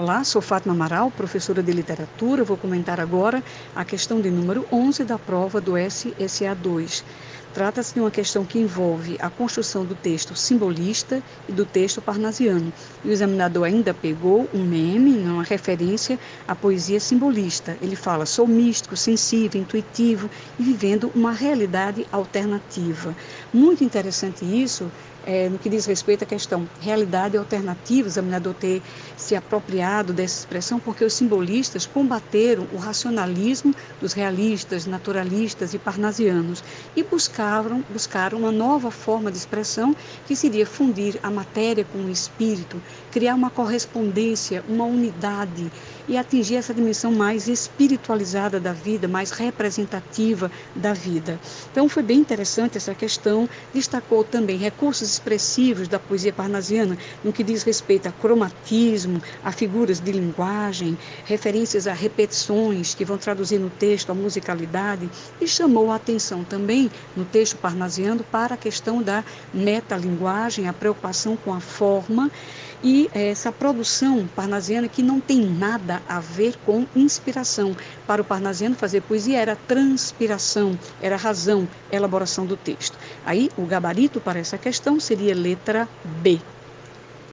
Olá, sou Fátima Amaral, professora de literatura. Vou comentar agora a questão de número 11 da prova do SSA2. Trata-se de uma questão que envolve a construção do texto simbolista e do texto parnasiano. E o examinador ainda pegou um meme, uma referência à poesia simbolista. Ele fala: sou místico, sensível, intuitivo e vivendo uma realidade alternativa. Muito interessante isso, é, no que diz respeito à questão realidade alternativa, o examinador ter se apropriado dessa expressão, porque os simbolistas combateram o racionalismo dos realistas, naturalistas e parnasianos e buscaram, buscaram uma nova forma de expressão que seria fundir a matéria com o espírito, criar uma correspondência, uma unidade e atingir essa dimensão mais espiritualizada da vida, mais representativa da vida. Então foi bem interessante essa questão, destacou também recursos expressivos da poesia parnasiana no que diz respeito a cromatismo, a figuras de linguagem, referências a repetições que vão traduzir no texto a musicalidade e chamou a atenção também no texto parnasiano para a questão da metalinguagem, a preocupação com a forma e essa produção parnasiana que não tem nada a ver com inspiração. Para o parnasiano, fazer poesia era transpiração, era razão, elaboração do texto. Aí, o gabarito para essa questão seria letra B.